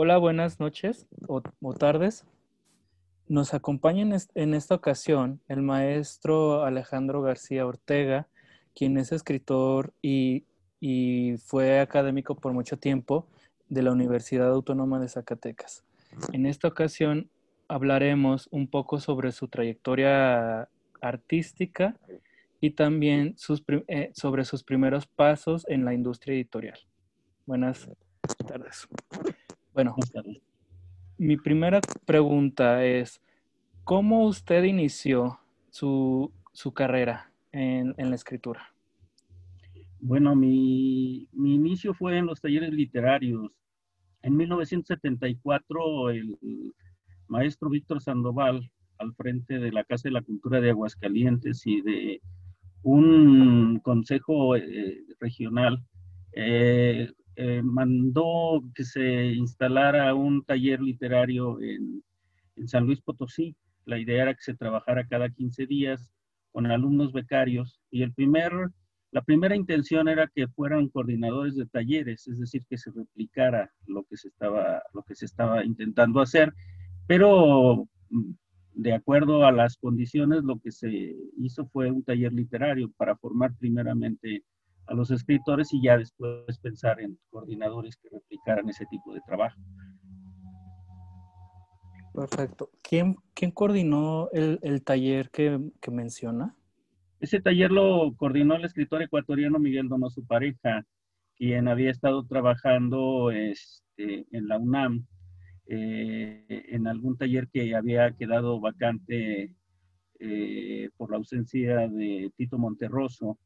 Hola, buenas noches o, tardes. Nos acompaña en, esta ocasión el maestro Alejandro García Ortega, quien es escritor y, fue académico por mucho tiempo de la Universidad Autónoma de Zacatecas. En esta ocasión hablaremos un poco sobre su trayectoria artística y también eh, sobre sus primeros pasos en la industria editorial. Buenas tardes. Bueno, mi primera pregunta es, ¿cómo usted inició su, carrera en, la escritura? Bueno, mi, mi, inicio fue en los talleres literarios. En 1974, el maestro Víctor Sandoval, al frente de la Casa de la Cultura de Aguascalientes y de un consejo eh, regional, eh, eh, mandó que se instalara un taller literario en, San Luis Potosí. La idea era que se trabajara cada 15 días con alumnos becarios y el primer, la primera intención era que fueran coordinadores de talleres, es decir, que se replicara lo que se estaba, lo que se estaba intentando hacer, pero mm, de acuerdo a las condiciones, lo que se hizo fue un taller literario para formar primeramente a los escritores y ya después pensar en coordinadores que replicaran ese tipo de trabajo. Perfecto. ¿Quién, quién coordinó el, el taller que, que, menciona? Ese taller lo coordinó el escritor ecuatoriano Miguel Donoso Pareja, quien había estado trabajando este, en la UNAM, eh, en algún taller que había quedado vacante eh, por la ausencia de Tito Monterroso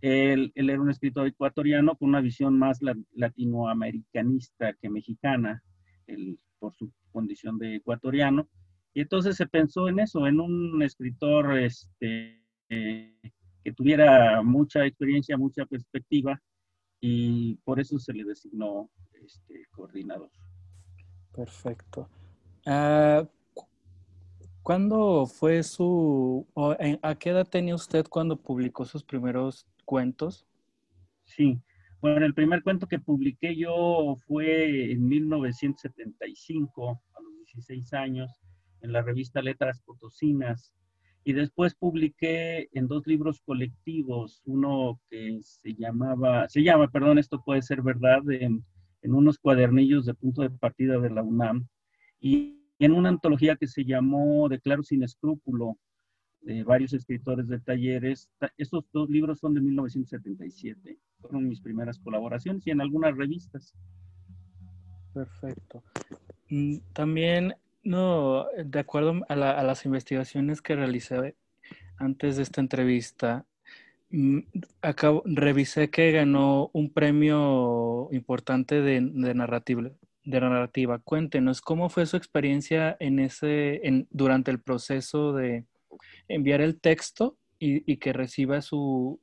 él, era un escritor ecuatoriano con una visión más latinoamericanista que mexicana, por su condición de ecuatoriano. Y entonces se pensó en eso, en un escritor este, que tuviera mucha experiencia, mucha perspectiva, y por eso se le designó este, coordinador. Perfecto. Ah, ¿Cuándo fue su, a qué edad tenía usted cuando publicó sus primeros cuentos? Sí, bueno, el primer cuento que publiqué yo fue en 1975, a los 16 años, en la revista Letras Potosinas. Y después publiqué en dos libros colectivos, uno que se llamaba, se llama, perdón, esto puede ser verdad, en, en unos cuadernillos de punto de partida de la UNAM, y en una antología que se llamó Declaro sin escrúpulo, de varios escritores de talleres. Estos dos libros son de 1977. Fueron mis primeras colaboraciones y en algunas revistas. Perfecto. También, no, de acuerdo a, las investigaciones que realicé antes de esta entrevista, mm, acabo, revisé que ganó un premio importante de, de narrativa, de narrativa. Cuéntenos cómo fue su experiencia en ese, en, durante el proceso de, enviar el texto y, que reciba su,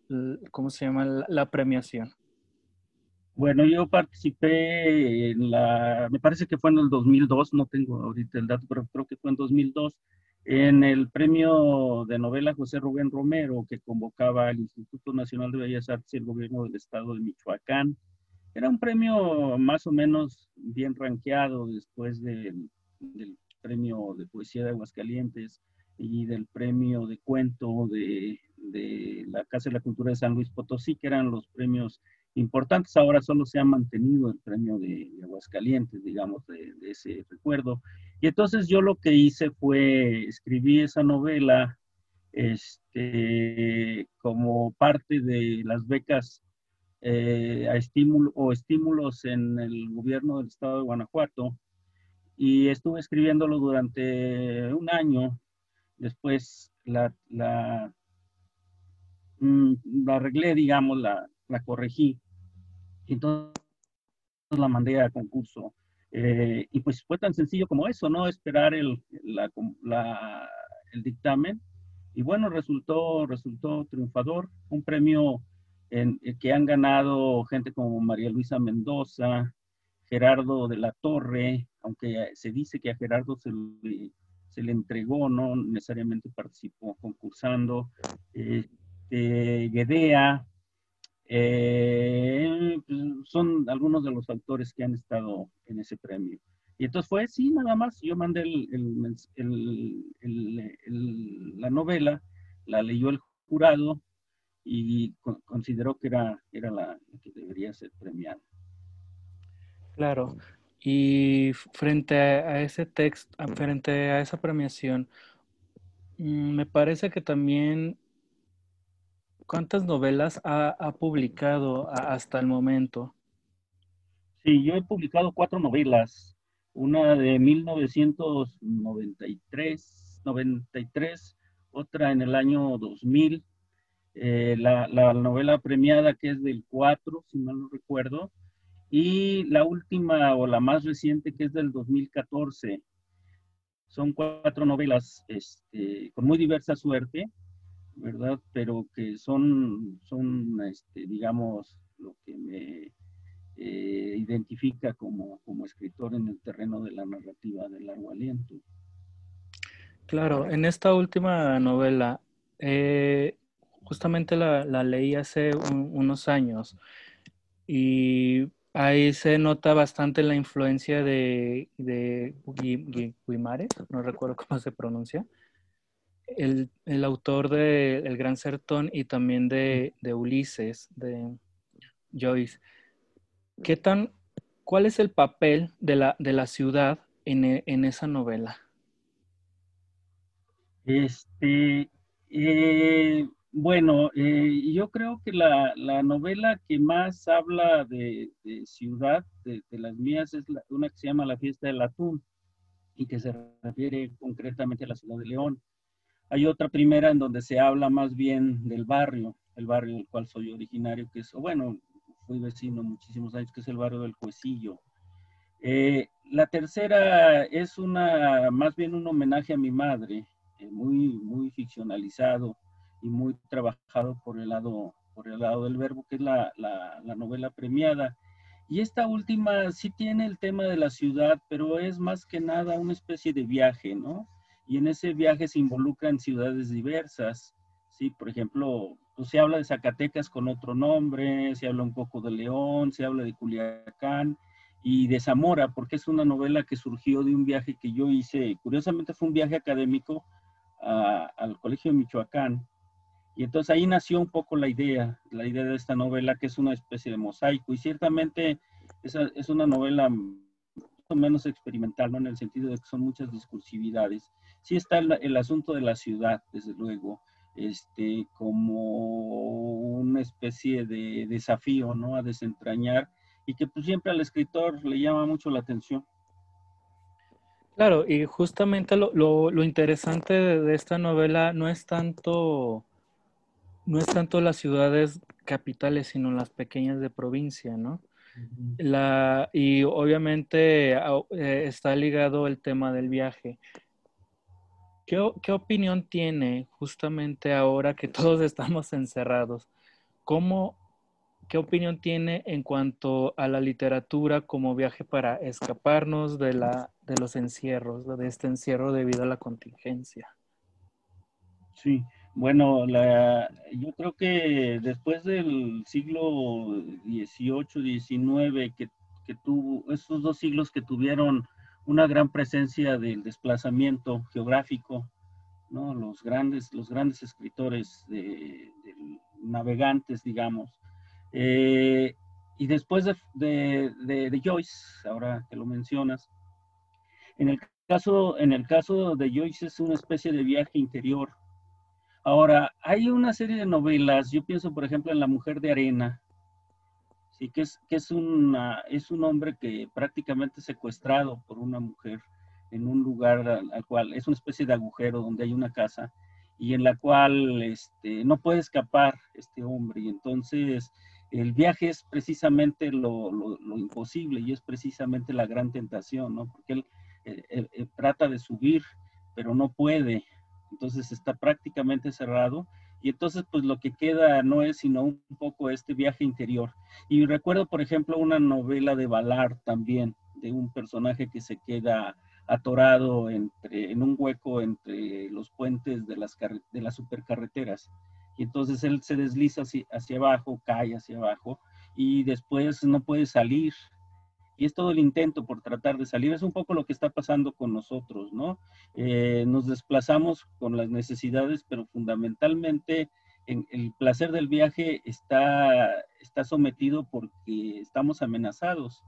¿cómo se llama? La, premiación. Bueno, yo participé en la, me parece que fue en el 2002, no tengo ahorita el dato, pero creo que fue en 2002, en el premio de novela José Rubén Romero que convocaba al Instituto Nacional de Bellas Artes y el gobierno del estado de Michoacán. Era un premio más o menos bien rankeado después del, del premio de poesía de Aguascalientes y del premio de cuento de, de, la Casa de la Cultura de San Luis Potosí, que eran los premios importantes. Ahora solo se ha mantenido el premio de, Aguascalientes, digamos, de, ese recuerdo. Y entonces yo lo que hice fue escribir esa novela este, como parte de las becas eh, a estímulo, o estímulos en el gobierno del estado de Guanajuato. Y estuve escribiéndolo durante un año después la, la, mm, la arreglé, digamos, la, la corregí. Entonces la mandé a concurso. Eh, y pues fue tan sencillo como eso, ¿no? Esperar el, la, la, el dictamen. Y bueno, resultó, resultó triunfador. Un premio en, que han ganado gente como María Luisa Mendoza, Gerardo de la Torre, aunque se dice que a Gerardo se le se le entregó, no necesariamente participó concursando. Este, Gedea, eh, pues, son algunos de los autores que han estado en ese premio. Y entonces fue, sí, nada más, yo mandé la novela, la leyó el jurado y consideró que era, era la que debería ser premiada. Claro, y frente a ese texto, frente a esa premiación, mm, me parece que también, ¿cuántas novelas ha, publicado hasta el momento? Sí, yo he publicado cuatro novelas una de 1993, 93, otra en el año 2000, eh, la, novela premiada que es del 4, si mal no recuerdo, y la última o la más reciente que es del 2014. Son cuatro novelas este, con muy diversa suerte, ¿verdad? Pero que son, son este, digamos, lo que me eh, identifica como, como escritor en el terreno de la narrativa de largo aliento. Claro, en esta última novela, eh, justamente la, leí hace unos años y ahí se nota bastante la influencia de, de no recuerdo cómo se pronuncia, el, autor de El Gran Sertón y también de, de Ulises, de Joyce. ¿Qué tan, ¿Cuál es el papel de la, ciudad en, e, esa novela? Este, eh, bueno, eh, yo creo que la, novela que más habla de, ciudad, de, las mías, es una que se llama La fiesta del atún y que se refiere concretamente a la ciudad de León. Hay otra primera en donde se habla más bien del barrio, el barrio del cual soy originario, que es, bueno, fui vecino muchísimos años, que es el barrio del Cuecillo. Eh, la tercera es una, más bien un homenaje a mi madre, eh, muy, muy ficcionalizado y muy trabajado por el lado, por el lado del verbo, que es la, la, la novela premiada. Y esta última sí tiene el tema de la ciudad, pero es más que nada una especie de viaje, ¿no? Y en ese viaje se involucran ciudades diversas, ¿sí? Por ejemplo, pues se habla de Zacatecas con otro nombre, se habla un poco de León, se habla de Culiacán y de Zamora, porque es una novela que surgió de un viaje que yo hice, curiosamente fue un viaje académico al Colegio de Michoacán, y entonces ahí nació un poco la idea, la idea de esta novela, que es una especie de mosaico, y ciertamente es, es una novela menos experimental, ¿no? En el sentido de que son muchas discursividades. Sí está el, asunto de la ciudad, desde luego, este, como una especie de desafío, ¿no? A desentrañar y que pues siempre al escritor le llama mucho la atención. Claro, y justamente lo, interesante de, esta novela no es tanto no es tanto las ciudades capitales, sino las pequeñas de provincia, ¿no? La, y obviamente eh, está ligado el tema del viaje. ¿Qué, opinión tiene justamente ahora que todos estamos encerrados? ¿Cómo, ¿Qué opinión tiene en cuanto a la literatura como viaje para escaparnos de, la, de los encierros, de este encierro debido a la contingencia? Sí, bueno, la, yo creo que después del siglo XVIII, XIX, que, tuvo, esos dos siglos que tuvieron una gran presencia del desplazamiento geográfico, los, grandes, los grandes escritores de, navegantes, digamos. Eh, y después de, de, Joyce, ahora que lo mencionas, en el, caso, en el caso de Joyce es una especie de viaje interior. Ahora, hay una serie de novelas, yo pienso por ejemplo en La Mujer de Arena, Sí, que es, que es, una, un hombre que prácticamente secuestrado por una mujer en un lugar al, cual es una especie de agujero donde hay una casa y en la cual este, no puede escapar este hombre. Y entonces el viaje es precisamente lo, imposible y es precisamente la gran tentación, ¿no? Porque él, él trata de subir, pero no puede. Entonces está prácticamente cerrado y entonces pues lo que queda no es sino un poco este viaje interior. Y recuerdo, por ejemplo, una novela de Ballard también, de un personaje que se queda atorado entre, en un hueco entre los puentes de las, de las supercarreteras. Y entonces él se desliza hacia, hacia abajo, cae hacia abajo y después no puede salir. Y es todo el intento por tratar de salir. Es un poco lo que está pasando con nosotros, ¿no? Eh, nos desplazamos con las necesidades, pero fundamentalmente en, el placer del viaje está, está sometido porque estamos amenazados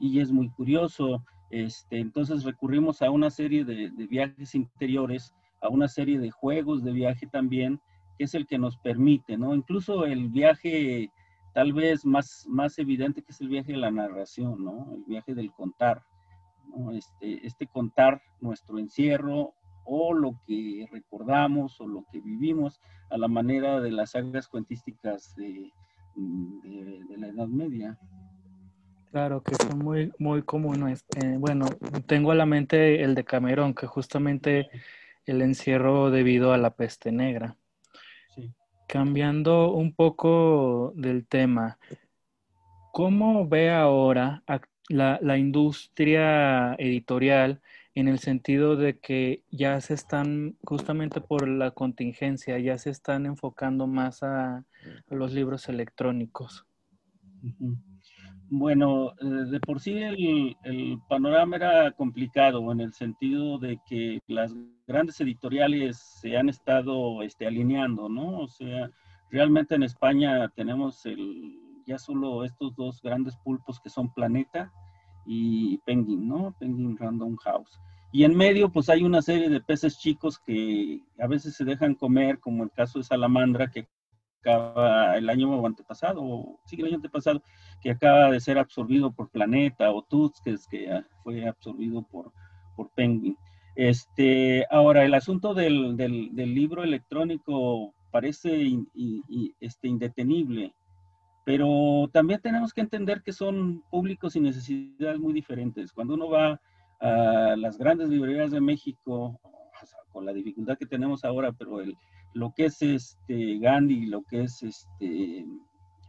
y es muy curioso. Este, entonces recurrimos a una serie de viajes interiores, a una serie de juegos de viaje también, que es el que nos permite, ¿no? Incluso el viaje tal vez más, más evidente que es el viaje de la narración, ¿no? El viaje del contar, ¿no? Este, este contar nuestro encierro o lo que recordamos o lo que vivimos a la manera de las sagas cuentísticas de, de, la Edad Media. Claro, que son muy, muy comunes. Eh, bueno, tengo a la mente el de Camerón, que justamente el encierro debido a la peste negra. Cambiando un poco del tema, ¿cómo ve ahora la, industria editorial en el sentido de que ya se están, justamente por la contingencia, ya se están enfocando más a, los libros electrónicos? Bueno, eh, de por sí el, panorama era complicado en el sentido de que las grandes editoriales se han estado este, alineando, ¿no? O sea, realmente en España tenemos el, ya solo estos dos grandes pulpos que son Planeta y Penguin, ¿no? Penguin Random House. Y en medio, pues hay una serie de peces chicos que a veces se dejan comer, como el caso de Salamandra, que acaba el año antepasado, sí, el año antepasado, que acaba de ser absorbido por Planeta, o Tuts, que, es, que fue absorbido por, por Penguin. Este, ahora, el asunto del, del, libro electrónico parece este, indetenible, pero también tenemos que entender que son públicos y necesidades muy diferentes. Cuando uno va a las grandes librerías de México, con la dificultad que tenemos ahora, pero el, lo que es este Gandhi, lo que es este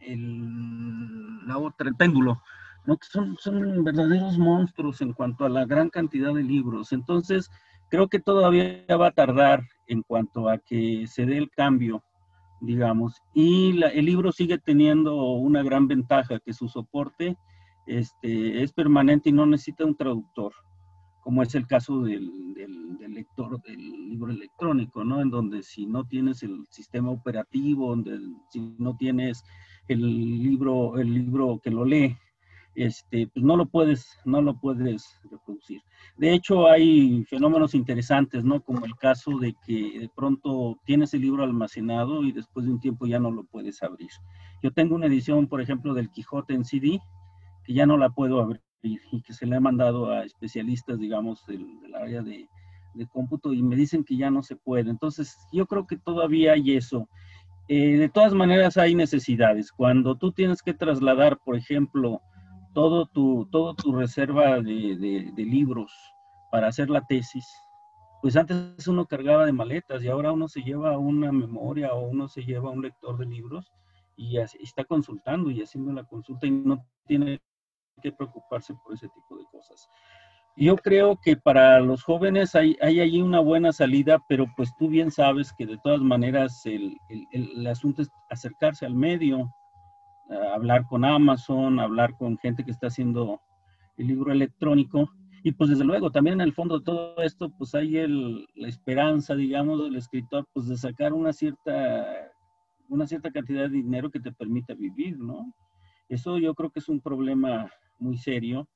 el, la otra, el péndulo, ¿no? son, verdaderos monstruos en cuanto a la gran cantidad de libros. Entonces, creo que todavía va a tardar en cuanto a que se dé el cambio, digamos. Y el libro sigue teniendo una gran ventaja, que su soporte este, es permanente y no necesita un traductor como es el caso del, lector del libro electrónico, ¿no? En donde si no tienes el sistema operativo, donde si no tienes el libro, el libro que lo lee, este, pues no lo puedes, no lo puedes reproducir. De hecho, hay fenómenos interesantes, ¿no? Como el caso de que de pronto tienes el libro almacenado y después de un tiempo ya no lo puedes abrir. Yo tengo una edición, por ejemplo, del Quijote en CD, que ya no la puedo abrir y, que se le ha mandado a especialistas, digamos, del, área de, cómputo y me dicen que ya no se puede. Entonces, yo creo que todavía hay eso. Eh, de todas maneras, hay necesidades. Cuando tú tienes que trasladar, por ejemplo, todo tu, todo tu reserva de, libros para hacer la tesis, pues antes uno cargaba de maletas y ahora uno se lleva una memoria o uno se lleva un lector de libros y está consultando y haciendo la consulta y no tiene que preocuparse por ese tipo de cosas. Yo creo que para los jóvenes hay, hay allí una buena salida, pero pues tú bien sabes que de todas maneras el, el, asunto es acercarse al medio, hablar con Amazon, hablar con gente que está haciendo el libro electrónico. Y pues desde luego, también en el fondo de todo esto, pues hay el, la esperanza, digamos, del escritor, pues de sacar una cierta, una cierta cantidad de dinero que te permita vivir, ¿no? Eso yo creo que es un problema muy serio,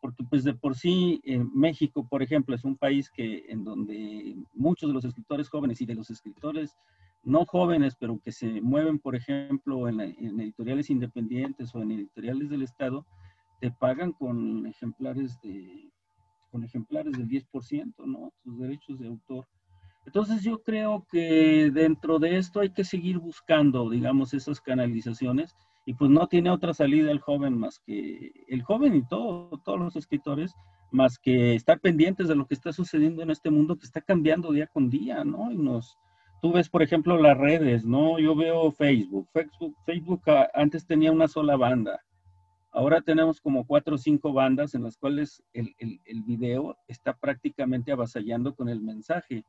porque pues de por sí México, por ejemplo, es un país que en donde muchos de los escritores jóvenes y de los escritores no jóvenes, pero que se mueven, por ejemplo, en, editoriales independientes o en editoriales del Estado, te pagan con ejemplares de con ejemplares del 10%, ¿no? Sus derechos de autor. Entonces yo creo que dentro de esto hay que seguir buscando, digamos, esas canalizaciones y pues no tiene otra salida el joven más que, el joven y todo, todos los escritores, más que estar pendientes de lo que está sucediendo en este mundo que está cambiando día con día, ¿no? Y nos, tú ves, por ejemplo, las redes, ¿no? Yo veo Facebook, Facebook, Facebook antes tenía una sola banda, ahora tenemos como cuatro o cinco bandas en las cuales el, el, el video está prácticamente avasallando con el mensaje.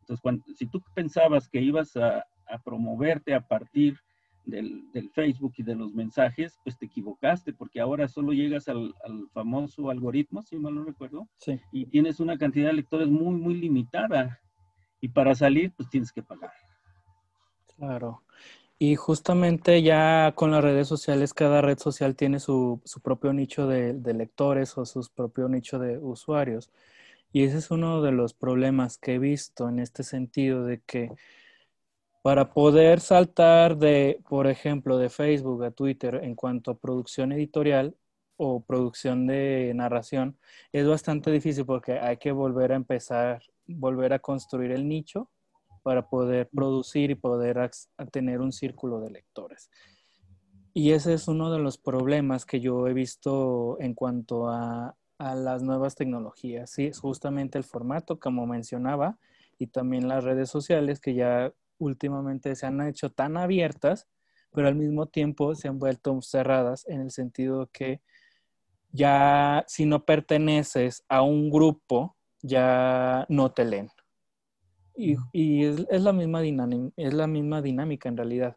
Entonces, cuando, si tú pensabas que ibas a, a promoverte a partir del, Facebook y de los mensajes, pues te equivocaste, porque ahora solo llegas al, famoso algoritmo, si mal no recuerdo, y tienes una cantidad de lectores muy, muy limitada. Y para salir, pues tienes que pagar. Claro. Y justamente ya con las redes sociales, cada red social tiene su, propio nicho de, de, lectores o su propio nicho de usuarios. Y ese es uno de los problemas que he visto en este sentido de que para poder saltar de, por ejemplo, de Facebook a Twitter en cuanto a producción editorial o producción de narración, es bastante difícil porque hay que volver a empezar, volver a construir el nicho para poder producir y poder tener un círculo de lectores. Y ese es uno de los problemas que yo he visto en cuanto a, a las nuevas tecnologías. Sí, es justamente el formato, como mencionaba, y también las redes sociales que ya últimamente se han hecho tan abiertas, pero al mismo tiempo se han vuelto cerradas en el sentido que ya si no perteneces a un grupo, ya no te leen. Y, es, la misma es la misma dinámica en realidad.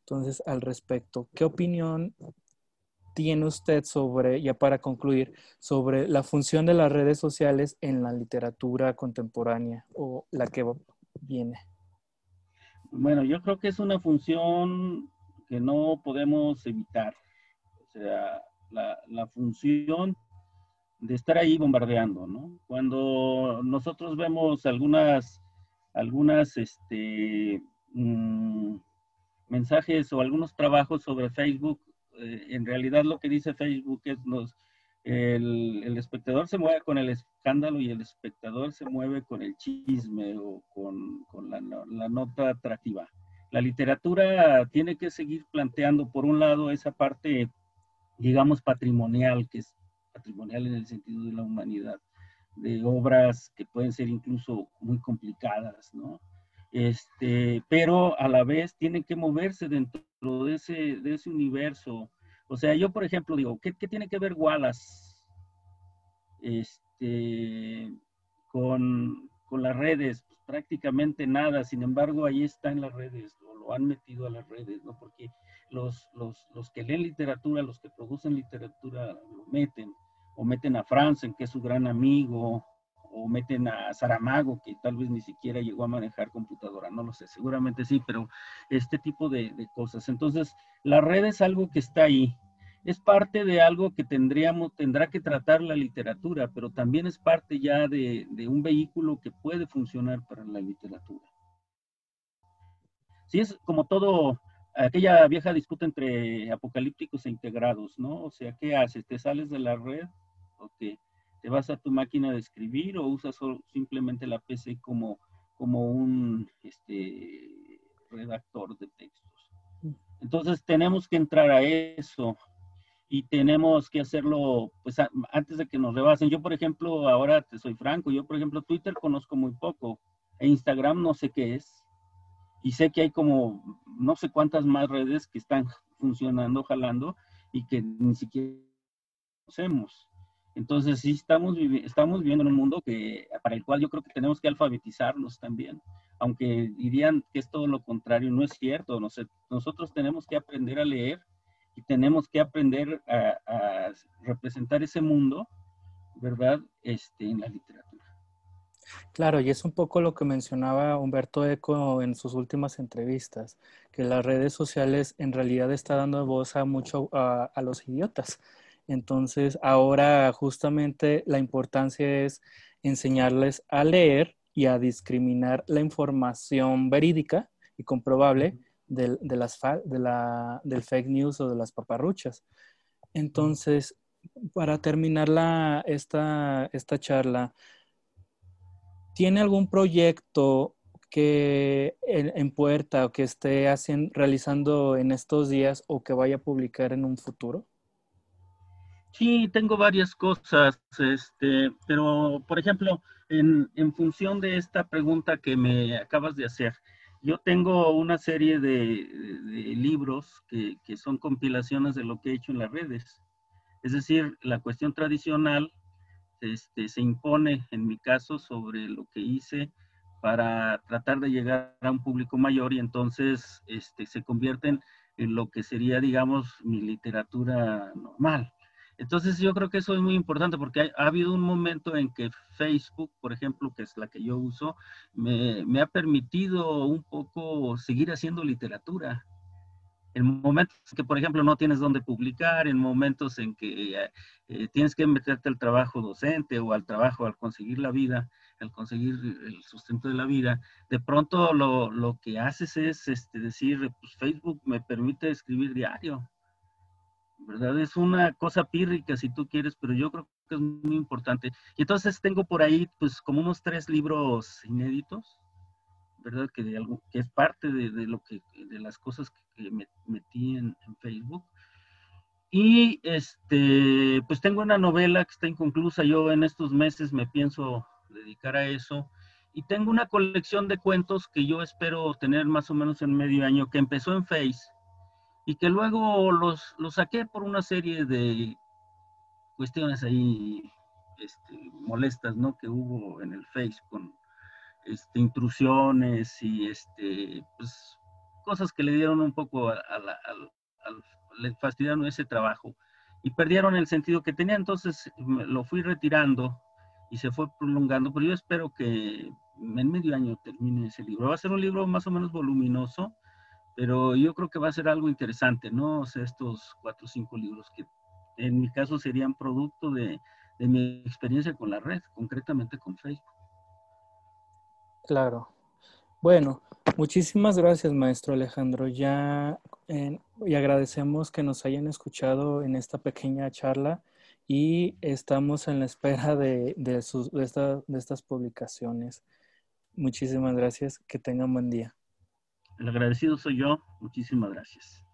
Entonces, al respecto, ¿qué opinión tiene usted sobre, ya para concluir, sobre la función de las redes sociales en la literatura contemporánea o la que viene? Bueno, yo creo que es una función que no podemos evitar. O sea, la, la función de estar ahí bombardeando, ¿no? Cuando nosotros vemos algunas, algunas, este, mm, mensajes o algunos trabajos sobre Facebook, eh, en realidad lo que dice Facebook es nos, el, espectador se mueve con el escándalo y el espectador se mueve con el chisme o con, la, nota atractiva. La literatura tiene que seguir planteando, por un lado, esa parte, digamos, patrimonial, que es patrimonial en el sentido de la humanidad, de obras que pueden ser incluso muy complicadas, ¿no? Este, pero a la vez tienen que moverse dentro de ese, de ese universo o sea, yo, por ejemplo, digo, ¿qué, tiene que ver Wallace este, con, las redes? Pues, prácticamente nada, sin embargo, ahí está en las redes, o lo han metido a las redes, ¿no? Porque los, los, que leen literatura, los que producen literatura, lo meten, o meten a Franzen, que es su gran amigo, o meten a Saramago, que tal vez ni siquiera llegó a manejar computadora, no lo sé, seguramente sí, pero este tipo de, cosas. Entonces, la red es algo que está ahí, es parte de algo que tendríamos, tendrá que tratar la literatura, pero también es parte ya de, de un vehículo que puede funcionar para la literatura. Sí, es como todo, aquella vieja disputa entre apocalípticos e integrados, ¿no? O sea, ¿qué haces? ¿Te sales de la red o te vas a tu máquina de escribir o usas simplemente la PC como, como un este, redactor de textos. Mm. Entonces tenemos que entrar a eso y tenemos que hacerlo pues antes de que nos rebasen. Yo, por ejemplo, ahora te soy franco, yo, por ejemplo, Twitter conozco muy poco, e Instagram no sé qué es, y sé que hay como no sé cuántas más redes que están funcionando, jalando, y que ni siquiera conocemos. Entonces, sí, estamos, estamos viviendo en un mundo que, para el cual yo creo que tenemos que alfabetizarnos también, aunque dirían que es todo lo contrario, no es cierto. nosotros tenemos que aprender a leer y tenemos que aprender a, representar ese mundo, ¿verdad?, este, en la literatura. Claro, y es un poco lo que mencionaba Humberto Eco en sus últimas entrevistas, que las redes sociales en realidad están dando voz a mucho a los idiotas entonces, ahora justamente la importancia es enseñarles a leer y a discriminar la información verídica y comprobable del, de las, de la, del fake news o de las paparruchas. Entonces, para terminar la, esta, esta charla, ¿tiene algún proyecto que en, puerta o que esté haciendo, realizando en estos días o que vaya a publicar en un futuro? Sí, tengo varias cosas, este, pero por ejemplo, en, en, función de esta pregunta que me acabas de hacer, yo tengo una serie de, libros que, que, son compilaciones de lo que he hecho en las redes. Es decir, la cuestión tradicional este, se impone en mi caso sobre lo que hice para tratar de llegar a un público mayor y entonces este, se convierten en lo que sería, digamos, mi literatura normal. Entonces yo creo que eso es muy importante porque ha, habido un momento en que Facebook, por ejemplo, que es la que yo uso, me, me ha permitido un poco seguir haciendo literatura. En momentos que, por ejemplo, no tienes dónde publicar, en momentos en que eh, eh, tienes que meterte al trabajo docente o al trabajo al conseguir la vida, al conseguir el sustento de la vida, de pronto lo, lo que haces es este, decir, pues Facebook me permite escribir diario, ¿verdad? Es una cosa pírrica si tú quieres, pero yo creo que es muy importante. Y entonces tengo por ahí, pues, como unos tres libros inéditos, ¿verdad? Que, de algo, que es parte de, de, lo que, de las cosas que, me metí en, en, Facebook. Y este, pues tengo una novela que está inconclusa. Yo en estos meses me pienso dedicar a eso. Y tengo una colección de cuentos que yo espero tener más o menos en medio año, que empezó en Face y que luego los, los saqué por una serie de cuestiones ahí este, molestas, ¿no? Que hubo en el Face con este, intrusiones y este, pues, cosas que le dieron un poco a, le fastidiaron ese trabajo y perdieron el sentido que tenía, entonces lo fui retirando y se fue prolongando, pero yo espero que en medio año termine ese libro. Va a ser un libro más o menos voluminoso, pero yo creo que va a ser algo interesante, ¿no? O sea, estos cuatro o cinco libros que en mi caso serían producto de, mi experiencia con la red, concretamente con Facebook. Claro. Bueno, muchísimas gracias, maestro Alejandro. Ya eh, y agradecemos que nos hayan escuchado en esta pequeña charla y estamos en la espera de, sus, de, esta, de estas publicaciones. Muchísimas gracias. Que tengan buen día. El agradecido soy yo. Muchísimas gracias.